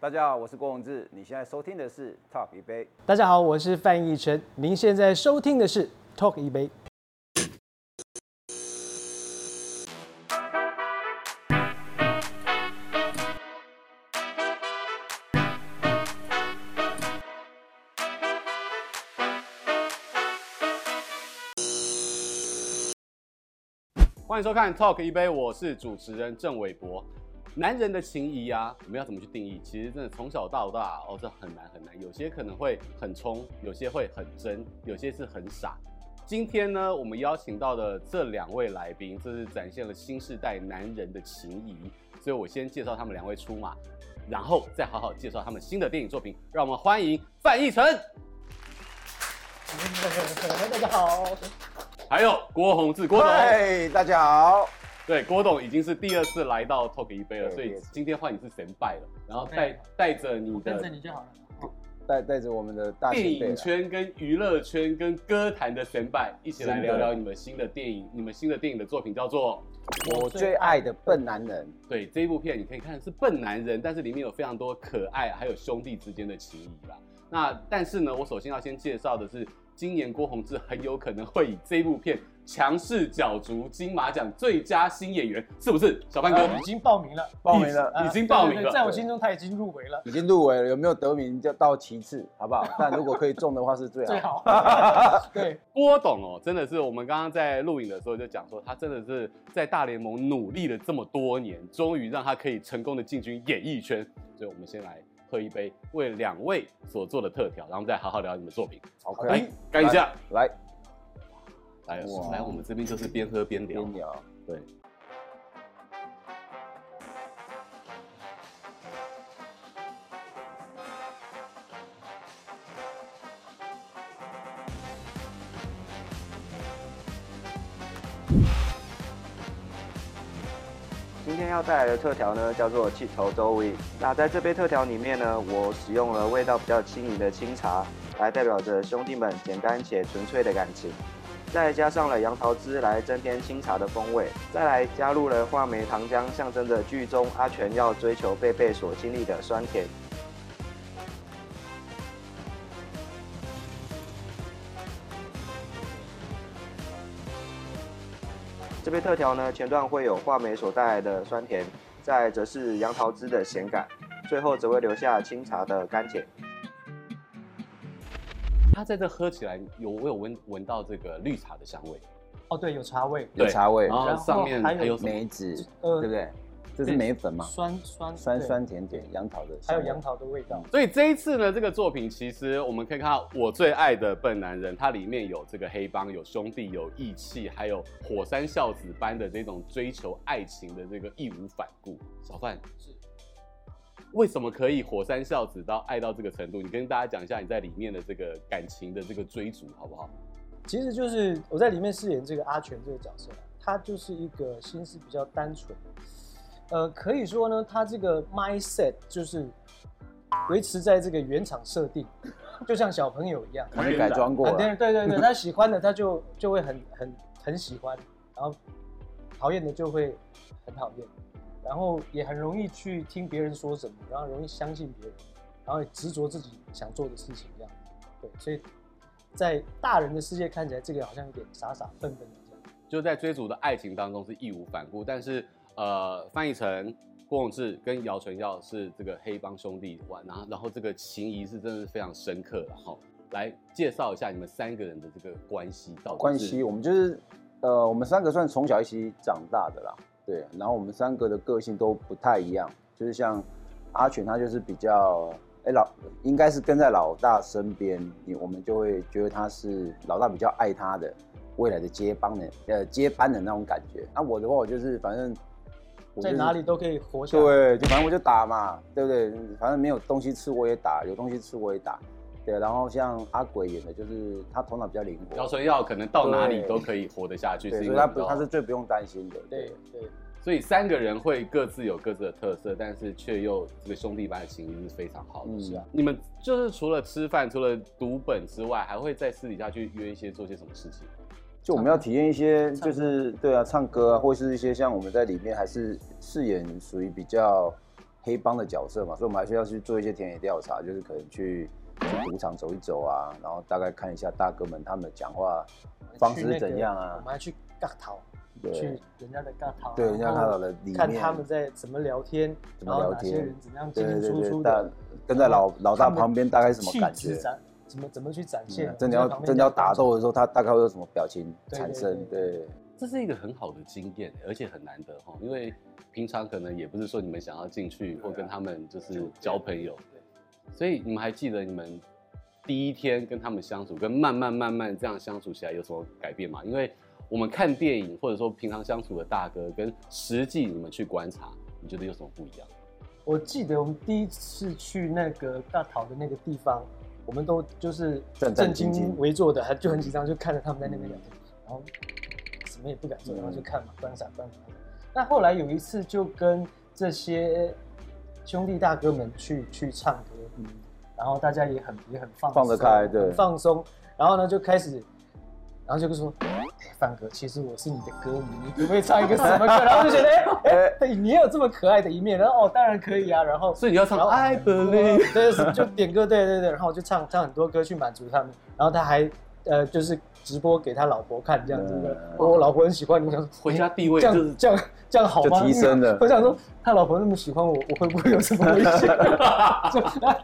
大家好，我是郭宏志，你现在收听的是 Talk 一杯。大家好，我是范逸臣，您现在收听的是 Talk 一杯。欢迎收看 Talk 一杯，我是主持人郑伟博。男人的情谊啊，我们要怎么去定义？其实真的从小到大哦，这很难很难。有些可能会很冲，有些会很真，有些是很傻。今天呢，我们邀请到的这两位来宾，这是展现了新时代男人的情谊。所以我先介绍他们两位出马，然后再好好介绍他们新的电影作品。让我们欢迎范逸臣。大家好。还有郭宏志，郭总。嗨，大家好。对，郭董已经是第二次来到 Talk 一杯了，所以今天换你是神拜了，然后带带着你的，跟着你就好了，带带着我们的大电影圈跟娱乐圈跟歌坛的神拜一起来聊聊你们新的电影，你们新的电影的作品叫做《我最爱的笨男人》。对，这一部片你可以看是笨男人，但是里面有非常多可爱，还有兄弟之间的情谊啦。那但是呢，我首先要先介绍的是。今年郭宏志很有可能会以这部片强势角逐金马奖最佳新演员，是不是？小范哥、呃、已经报名了，报名了，已经报名了。在我心中他已经入围了，已经入围了。有没有得名就到其次，好不好？但如果可以中的话是最好。最好。对，郭董哦，真的是我们刚刚在录影的时候就讲说，他真的是在大联盟努力了这么多年，终于让他可以成功的进军演艺圈。所以我们先来。喝一杯，为两位所做的特调，然后再好好聊你们作品。OK，来干一下，来，来，来，我们这边就是边喝边聊。边聊，对。今天要带来的特调呢，叫做气头周威。那在这杯特调里面呢，我使用了味道比较轻盈的清茶，来代表着兄弟们简单且纯粹的感情。再加上了杨桃汁来增添清茶的风味，再来加入了话梅糖浆，象征着剧中阿全要追求贝贝所经历的酸甜。这杯特调呢，前段会有话梅所带来的酸甜，再则是杨桃汁的咸感，最后则会留下清茶的甘甜。它在这喝起来有，我有闻闻到这个绿茶的香味。哦，对，有茶味，有茶味，然后上面还有梅子，对不对？这是梅粉吗？酸酸酸酸甜甜，杨桃的，还有杨桃的味道。所以这一次呢，这个作品其实我们可以看到，我最爱的笨男人，它里面有这个黑帮，有兄弟，有义气，还有火山孝子般的这种追求爱情的这个义无反顾。小范是为什么可以火山孝子到爱到这个程度？你跟大家讲一下你在里面的这个感情的这个追逐，好不好？其实就是我在里面饰演这个阿全这个角色，他就是一个心思比较单纯。呃，可以说呢，他这个 mindset 就是维持在这个原厂设定，就像小朋友一样，没改装过。对对对对，他喜欢的他就就会很很很喜欢，然后讨厌的就会很讨厌，然后也很容易去听别人说什么，然后容易相信别人，然后也执着自己想做的事情这样。对，所以在大人的世界看起来，这个好像有点傻傻笨笨的这样。就在追逐的爱情当中是义无反顾，但是。呃，翻译成、郭永志跟姚淳耀是这个黑帮兄弟玩，然后然后这个情谊是真的是非常深刻，的哈来介绍一下你们三个人的这个关系到底。关系，我们就是呃，我们三个算从小一起长大的啦，对。然后我们三个的个性都不太一样，就是像阿全他就是比较，哎老，应该是跟在老大身边，你我们就会觉得他是老大比较爱他的未来的接班人，呃，接班的那种感觉。那我的话，我就是反正。在哪里都可以活下来。对，就反正我就打嘛，对不对？反正没有东西吃我也打，有东西吃我也打。对，然后像阿鬼演的，就是他头脑比较灵活。姚淳耀可能到哪里都可以活得下去，所以他不他是最不用担心的。对对。所以三个人会各自有各自的特色，但是却又这个兄弟般的情谊是非常好的。是啊。你们就是除了吃饭、除了读本之外，还会在私底下去约一些做些什么事情？就我们要体验一些，就是对啊，唱歌啊，或是一些像我们在里面还是饰演属于比较黑帮的角色嘛，所以我们还需要去做一些田野调查，就是可能去去赌场走一走啊，然后大概看一下大哥们他们讲话方式是怎样啊。我们还去尬淘，去人家的尬淘，对，人家尬淘的里面看他们在怎么聊天，怎么聊天，人怎么样进进出出的，跟在老老大旁边大概什么感觉？怎么怎么去展现？真的要真的要打斗的时候，他大概会有什么表情产生？对。这是一个很好的经验，而且很难得哈，因为平常可能也不是说你们想要进去或跟他们就是交朋友，所以你们还记得你们第一天跟他们相处，跟慢慢慢慢这样相处起来有什么改变吗？因为我们看电影或者说平常相处的大哥，跟实际你们去观察，你觉得有什么不一样？我记得我们第一次去那个大桃的那个地方，我们都就是正襟危坐的，还就很紧张，就看着他们在那边聊天，然后。什么也不敢做，然后就看嘛，观赏观赏。那后来有一次，就跟这些兄弟大哥们去去唱歌，嗯，然后大家也很也很放放得开，对，放松。然后呢，就开始，然后就说：“哎，范哥，其实我是你的歌迷，你可不可以唱一个什么歌？”然后就觉得：“ 哎，哎，你也有这么可爱的一面。”然后哦，当然可以啊。然后所以你要唱《I Believe》，对，就点歌，对对对。然后我就唱唱很多歌去满足他们。然后他还呃，就是。直播给他老婆看，这样子的，我老婆很喜欢。你想回家地位这样这样这样好吗？提升的。我想说，他老婆那么喜欢我，我会不会有什么危险？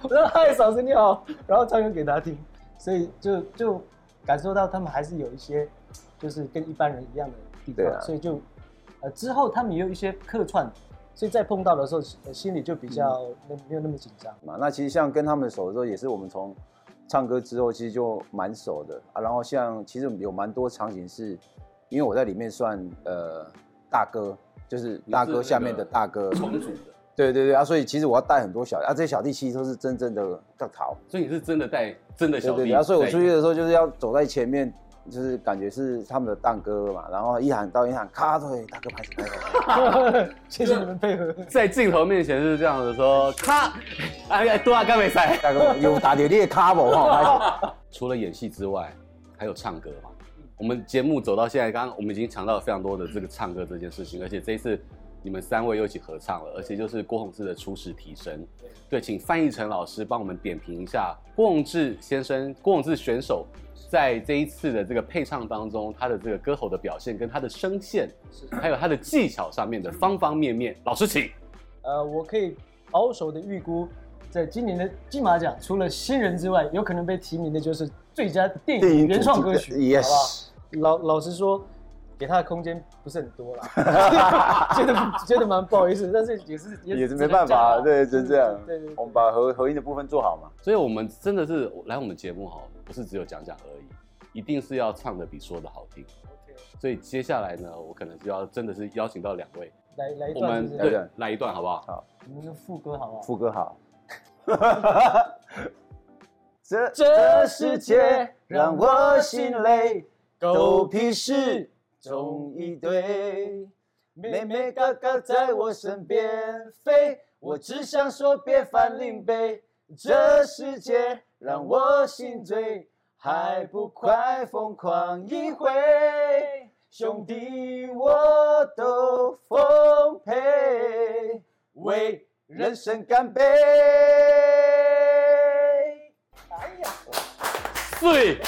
我说嗨，嫂子你好，然后唱歌给他听，所以就就感受到他们还是有一些，就是跟一般人一样的地方，所以就呃之后他们也有一些客串，所以在碰到的时候，心里就比较没没有那么紧张嘛。那其实像跟他们熟的时候，也是我们从。唱歌之后其实就蛮熟的。啊，然后像其实有蛮多场景是，因为我在里面算呃大哥，就是大哥下面的大哥。重组的，对对对啊，所以其实我要带很多小弟啊，这些小弟其实都是真正的在逃，所以你是真的带真的小弟，对对对啊，所以我出去的时候就是要走在前面。就是感觉是他们的蛋哥嘛，然后一喊到一喊，咔，对，大哥拍手拍手，谢谢你们配合。在镜头面前是这样子说，咔，哎，多啊，干没赛，大哥有打点列卡不？除了演戏之外，还有唱歌嘛？我们节目走到现在，刚刚我们已经强调了非常多的这个唱歌这件事情，而且这一次你们三位又一起合唱了，而且就是郭宏志的初始提升。对，请范逸臣老师帮我们点评一下郭宏志先生，郭宏志选手。在这一次的这个配唱当中，他的这个歌喉的表现，跟他的声线，还有他的技巧上面的方方面面，老师请。呃，我可以保守的预估，在今年的金马奖，除了新人之外，有可能被提名的就是最佳电影原创歌曲，好不好？老老实说。给他的空间不是很多啦，觉得觉得蛮不好意思，但是也是也是没办法，对，就这样。对对，我们把合合音的部分做好嘛。所以，我们真的是来我们节目哈，不是只有讲讲而已，一定是要唱的比说的好听。所以接下来呢，我可能就要真的是邀请到两位来来一段，对，来一段好不好？好，我们的副歌好不好？副歌好。这这世界让我心累，狗屁事。中一堆，妹妹嘎嘎在我身边飞，我只想说别翻领背，这世界让我心醉，还不快疯狂一回？兄弟我都奉陪，为人生干杯！哎呀，对。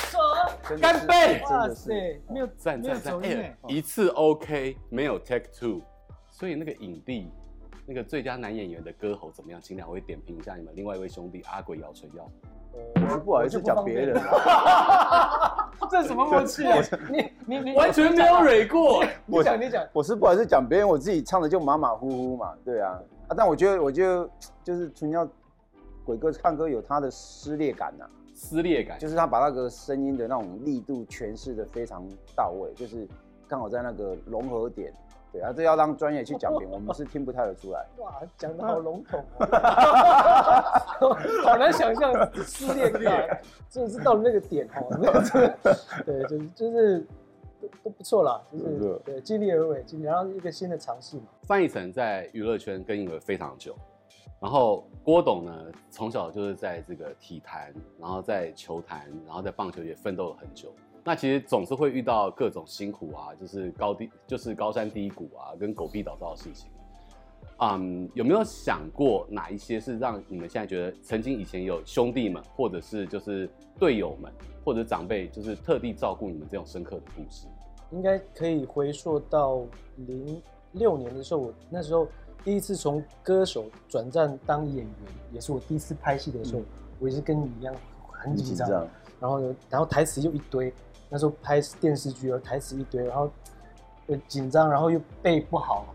干杯！哇塞，没有赞赞赞，一次 OK，没有 take two，所以那个影帝，那个最佳男演员的歌喉怎么样？请两位点评一下你们另外一位兄弟阿鬼姚淳耀。我，不好意思讲别人，这是什么默契啊？你你你完全没有蕊过。你讲你讲，我是不好意思讲别人，我自己唱的就马马虎虎嘛，对啊啊！但我觉得我觉得就是纯耀鬼哥唱歌有他的撕裂感呐。撕裂感就是他把那个声音的那种力度诠释的非常到位，就是刚好在那个融合点。对啊，这要让专业去讲评，我们是听不太得出来。哇，讲的好笼统哦，好难想象失恋感，真的是到了那个点哦。对，就是就是都都不错啦，就是对尽力而为，然后一个新的尝试嘛。范逸臣在娱乐圈耕耘了非常久。然后郭董呢，从小就是在这个体坛，然后在球坛，然后在棒球也奋斗了很久。那其实总是会遇到各种辛苦啊，就是高低，就是高山低谷啊，跟狗屁倒灶的事情。嗯，有没有想过哪一些是让你们现在觉得曾经以前有兄弟们，或者是就是队友们，或者长辈，就是特地照顾你们这种深刻的故事？应该可以回溯到零六年的时候，我那时候第一次从歌手转战当演员，也是我第一次拍戏的时候，嗯、我也是跟你一样很紧张，然后呢，然后台词又一堆，那时候拍电视剧哦，台词一堆，然后呃紧张，然后又背不好，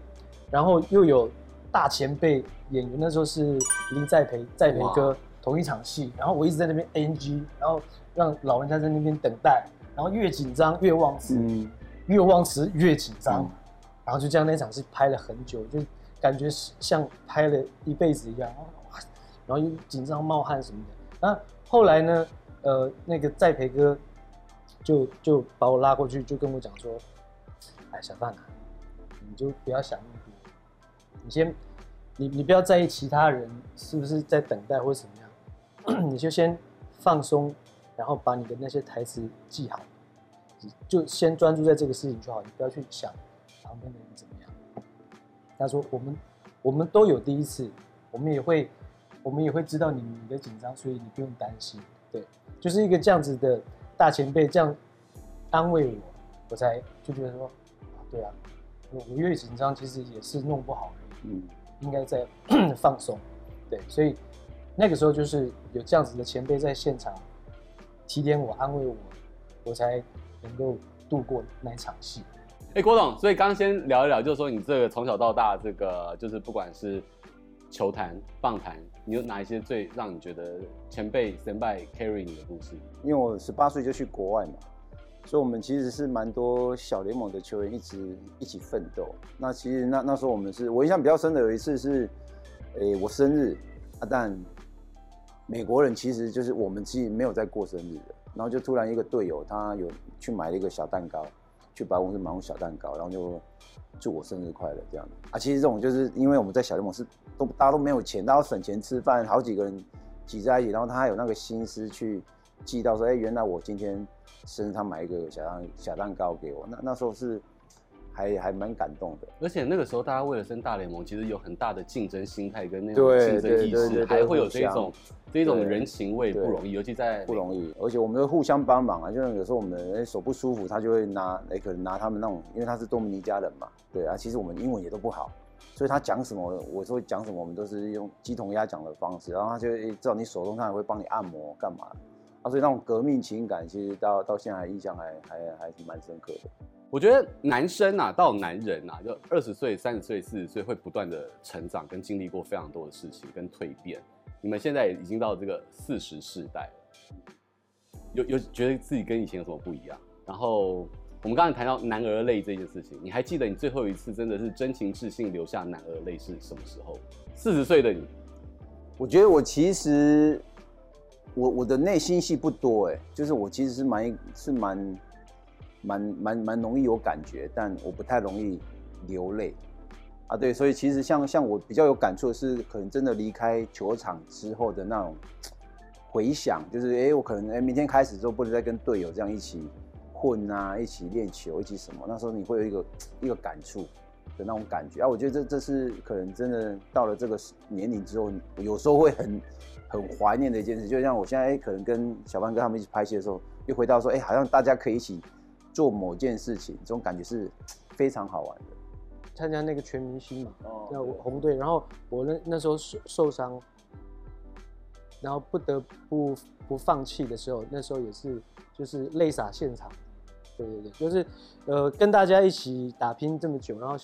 然后又有。大前辈演员那时候是林在培，在培哥同一场戏，然后我一直在那边 NG，然后让老人家在那边等待，然后越紧张越忘词，嗯、越忘词越紧张，嗯、然后就这样那场戏拍了很久，就感觉像拍了一辈子一样，然后又紧张冒汗什么的。那后来呢，呃，那个在培哥就就把我拉过去，就跟我讲说：“哎，小范啊，你就不要想那么多。”你先，你你不要在意其他人是不是在等待或者怎么样，你就先放松，然后把你的那些台词记好，就先专注在这个事情就好，你不要去想旁边的人怎么样。他说我们我们都有第一次，我们也会我们也会知道你你的紧张，所以你不用担心。对，就是一个这样子的大前辈这样安慰我，我才就觉得说，对啊，我我越紧张其实也是弄不好。嗯，应该在 放松，对，所以那个时候就是有这样子的前辈在现场提点我、安慰我，我才能够度过那一场戏。哎、欸，郭董，所以刚刚先聊一聊，就是说你这个从小到大，这个就是不管是球坛、棒坛，你有哪一些最让你觉得前辈、先辈 carry 你的故事？因为我十八岁就去国外嘛。所以，我们其实是蛮多小联盟的球员一直一起奋斗。那其实那那时候我们是我印象比较深的，有一次是，诶、我生日啊，但美国人其实就是我们其实没有在过生日的。然后就突然一个队友他有去买了一个小蛋糕，去百货公司买一个小蛋糕，然后就祝我生日快乐这样啊。其实这种就是因为我们在小联盟是都大家都没有钱，大家省钱吃饭，好几个人挤在一起，然后他还有那个心思去记到说，哎、原来我今天。生日他买一个小蛋小蛋糕给我，那那时候是还还蛮感动的。而且那个时候大家为了升大联盟，其实有很大的竞争心态跟那种竞争意识，还会有这种这种人情味不容易，尤其在不容易。而且我们会互相帮忙啊，就像有时候我们手不舒服，他就会拿哎可能拿他们那种，因为他是多米尼加人嘛，对啊，其实我们英文也都不好，所以他讲什么，我说讲什么，我们都是用鸡同鸭讲的方式，然后他就知道你手痛，他也会帮你按摩干嘛。啊，所以那种革命情感，其实到到现在印象还还还是蛮深刻的。我觉得男生啊，到男人啊，就二十岁、三十岁、四十岁，会不断的成长，跟经历过非常多的事情跟蜕变。你们现在已经到这个四十世代了，有有觉得自己跟以前有什么不一样？然后我们刚才谈到男儿泪这件事情，你还记得你最后一次真的是真情至性留下男儿泪是什么时候？四十岁的你，我觉得我其实。我我的内心戏不多哎，就是我其实是蛮是蛮蛮蛮蛮容易有感觉，但我不太容易流泪啊。对，所以其实像像我比较有感触的是，可能真的离开球场之后的那种回想，就是哎，我可能哎明天开始之后不能再跟队友这样一起混啊，一起练球，一起什么，那时候你会有一个一个感触的那种感觉啊。我觉得这这是可能真的到了这个年龄之后，有时候会很。很怀念的一件事，就像我现在可能跟小范哥他们一起拍戏的时候，又回到说，哎，好像大家可以一起做某件事情，这种感觉是非常好玩的。参加那个全明星嘛，叫红队，然后我那那时候受受伤，然后不得不不放弃的时候，那时候也是就是泪洒现场，对对对，就是呃跟大家一起打拼这么久，然后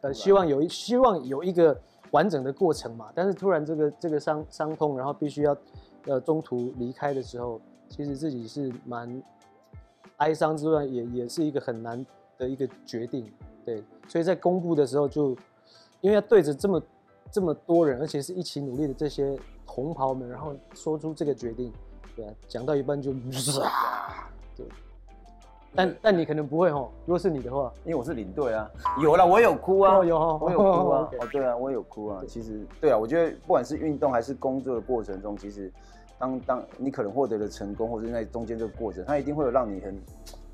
呃希望有一希望有一个。完整的过程嘛，但是突然这个这个伤伤痛，然后必须要呃中途离开的时候，其实自己是蛮哀伤之外，也也是一个很难的一个决定，对，所以在公布的时候就，因为要对着这么这么多人，而且是一起努力的这些同袍们，然后说出这个决定，对啊，讲到一半就啊，对。但但你可能不会吼，如果是你的话，因为我是领队啊，有了我有哭啊，哦、有我有哭啊，哦对啊，我有哭啊。其实对啊，我觉得不管是运动还是工作的过程中，其实当当你可能获得了成功，或者在中间这个过程，它一定会有让你很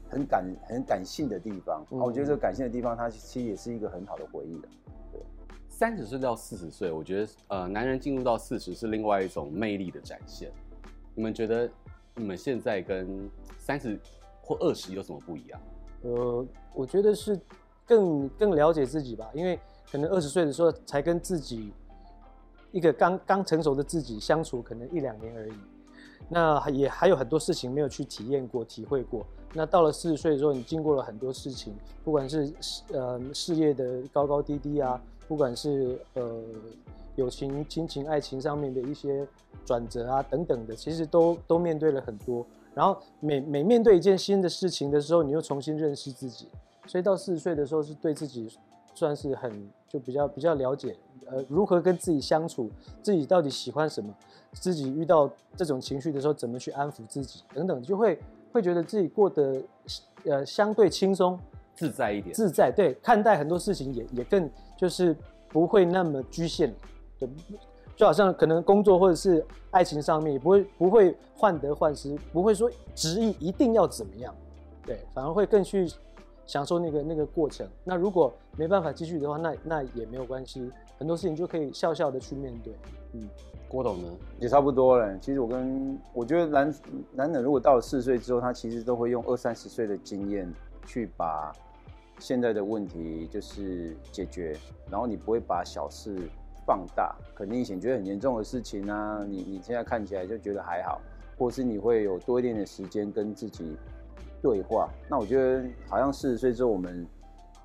很感很感性的地方。嗯、我觉得这个感性的地方，它其实也是一个很好的回忆的。对，三十岁到四十岁，我觉得呃，男人进入到四十是另外一种魅力的展现。你们觉得你们现在跟三十或二十有什么不一样？呃，我觉得是更更了解自己吧，因为可能二十岁的时候才跟自己一个刚刚成熟的自己相处，可能一两年而已。那也还有很多事情没有去体验过、体会过。那到了四十岁的时候，你经过了很多事情，不管是呃事业的高高低低啊，不管是呃友情、亲情、爱情上面的一些转折啊等等的，其实都都面对了很多。然后每每面对一件新的事情的时候，你又重新认识自己。所以到四十岁的时候，是对自己算是很就比较比较了解，呃，如何跟自己相处，自己到底喜欢什么。自己遇到这种情绪的时候，怎么去安抚自己等等，就会会觉得自己过得呃相对轻松自在一点，自在对，看待很多事情也也更就是不会那么局限，对，就好像可能工作或者是爱情上面也不会不会患得患失，不会说执意一定要怎么样，对，反而会更去享受那个那个过程。那如果没办法继续的话，那那也没有关系，很多事情就可以笑笑的去面对，嗯。郭董呢，也差不多了。其实我跟我觉得男男人如果到了四十岁之后，他其实都会用二三十岁的经验去把现在的问题就是解决，然后你不会把小事放大。可能以前觉得很严重的事情啊，你你现在看起来就觉得还好，或是你会有多一点的时间跟自己对话。那我觉得好像四十岁之后，我们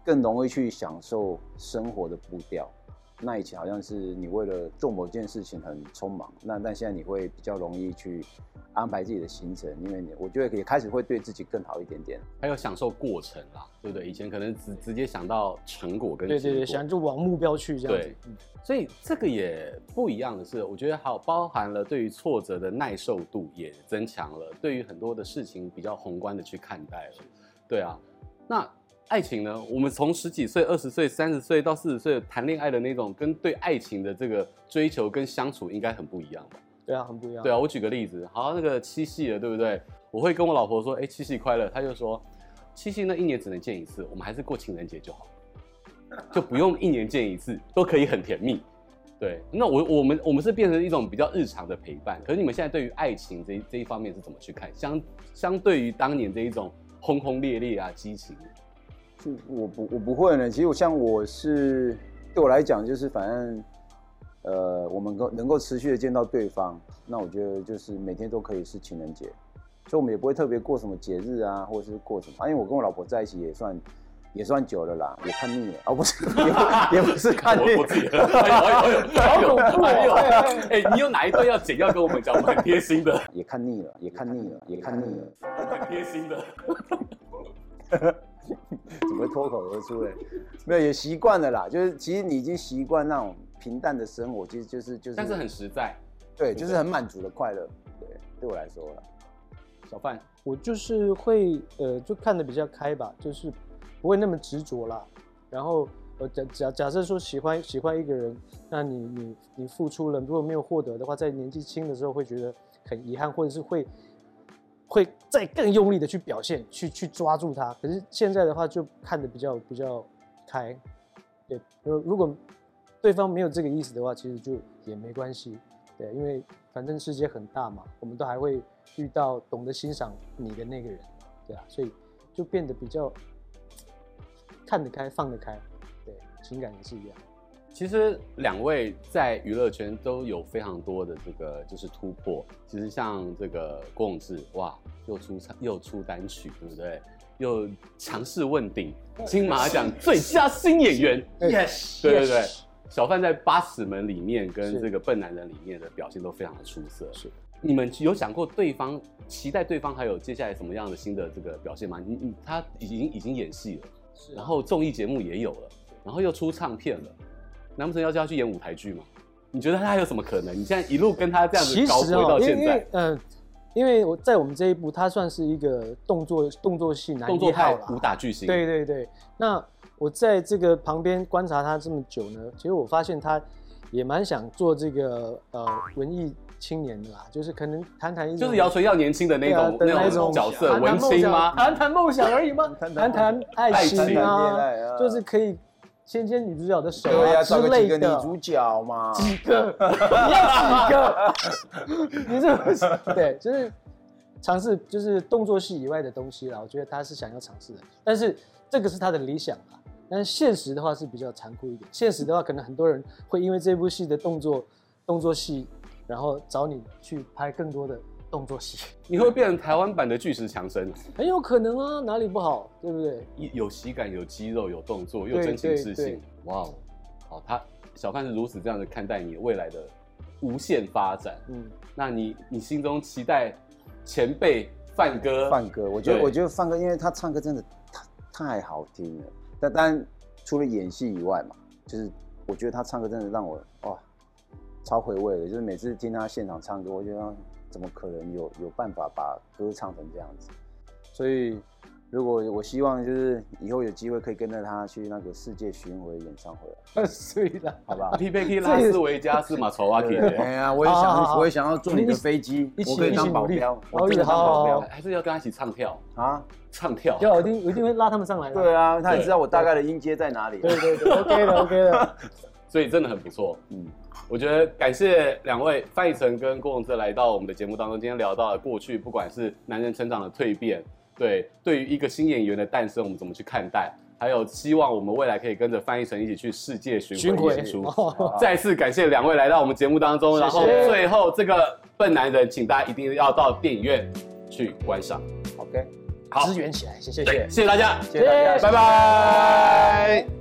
更容易去享受生活的步调。那以前好像是你为了做某件事情很匆忙，那但现在你会比较容易去安排自己的行程，因为你我觉得也开始会对自己更好一点点，还有享受过程啦，对不对？以前可能直直接想到成果跟结果，对对对，想就往目标去这样子。对，所以这个也不一样的是，我觉得还有包含了对于挫折的耐受度也增强了，对于很多的事情比较宏观的去看待了。对啊，那。爱情呢？我们从十几岁、二十岁、三十岁到四十岁谈恋爱的那种，跟对爱情的这个追求跟相处，应该很不一样吧？对啊，很不一样。对啊，我举个例子，好，那个七夕了，对不对？我会跟我老婆说：“哎，七夕快乐。”她就说：“七夕那一年只能见一次，我们还是过情人节就好，就不用一年见一次，都可以很甜蜜。”对，那我我们我们是变成一种比较日常的陪伴。可是你们现在对于爱情这一这一方面是怎么去看？相相对于当年这一种轰轰烈烈啊，激情。就我不我不会呢，其实我像我是对我来讲就是反正，呃，我们够能够持续的见到对方，那我觉得就是每天都可以是情人节，所以我们也不会特别过什么节日啊，或者是过什么，因为我跟我老婆在一起也算也算久了啦，也看腻了，哦不是，也不是看腻了，好恐怖哦，哎，你有哪一段要剪要跟我们讲，我们很贴心的，也看腻了，也看腻了，也看腻了，很贴心的。怎么会脱口而出嘞？没有，也习惯了啦。就是其实你已经习惯那种平淡的生活，其实就是就是，但是很实在，对，就是很满足的快乐。对，对我来说了。小范，我就是会呃，就看的比较开吧，就是不会那么执着啦。然后呃，假假假设说喜欢喜欢一个人，那你你你付出了，如果没有获得的话，在年纪轻的时候会觉得很遗憾，或者是会。会再更用力的去表现，去去抓住他。可是现在的话，就看得比较比较开。对，如如果对方没有这个意思的话，其实就也没关系。对，因为反正世界很大嘛，我们都还会遇到懂得欣赏你的那个人。对啊，所以就变得比较看得开，放得开。对，情感也是一样。其实两位在娱乐圈都有非常多的这个就是突破。其实像这个郭永志，哇，又出唱又出单曲，对不对？又强势问鼎金马奖最佳新演员，yes，对 对对。小范在《八尺门》里面跟这个《笨男人》里面的表现都非常的出色。是，你们有想过对方期待对方还有接下来什么样的新的这个表现吗？你你他已经已经演戏了，是，然后综艺节目也有了，然后又出唱片了。难不成要叫他去演舞台剧吗？你觉得他还有什么可能？你现在一路跟他这样子高飞到现在，嗯、呃，因为我在我们这一部，他算是一个动作动作戏男一号武打巨星。对对对，那我在这个旁边观察他这么久呢，其实我发现他也蛮想做这个呃文艺青年的啦，就是可能谈谈一，就是姚纯要年轻的那种、啊、那种角色，文青吗？谈谈梦想而已吗？谈谈爱情啊，就是可以。牵牵女主角的手之类的。女主角嘛。几个？你要几个？你这不是对，就是尝试，就是动作戏以外的东西啦。我觉得他是想要尝试的，但是这个是他的理想啦。但是现实的话是比较残酷一点。现实的话，可能很多人会因为这部戏的动作动作戏，然后找你去拍更多的动作戏，你会变成台湾版的巨石强森，很有可能啊，哪里不好，对不对？有喜感、有肌肉、有动作，又真情实对对性。哇哦，好，他小范是如此这样的看待你未来的无限发展。嗯，那你你心中期待前辈范哥？范哥，我觉得我觉得范哥，因为他唱歌真的太太好听了。但当然除了演戏以外嘛，就是我觉得他唱歌真的让我哇超回味的。就是每次听他现场唱歌，我觉得怎么可能有有办法把歌唱成这样子？所以如果我希望就是以后有机会可以跟着他去那个世界巡回演唱会，所以啦，好不好？P P K 拉斯维加斯马 丑瓦提，哎呀，我也想，我也想要坐你的飞机一，起我可以当保一起镖，我真的当保镖还是要跟他一起唱跳？啊！唱跳？要我一定我一定会拉他们上来的。对啊，他也知道我大概的音阶在哪里。对对对，OK 的 OK 的。所以真的很不错。嗯，我觉得感谢两位范逸臣跟郭宏志来到我们的节目当中，今天聊到了过去，不管是男人成长的蜕变，对，对于一个新演员的诞生，我们怎么去看待？还有希望我们未来可以跟着范逸臣一起去世界巡巡回回演出。哦再次感谢两位来到我们节目当中，然后最后这个笨男人，请大家一定要到电影院去观赏。OK，好，支援起来，谢谢谢对，谢谢大家，谢谢大家，谢谢拜拜。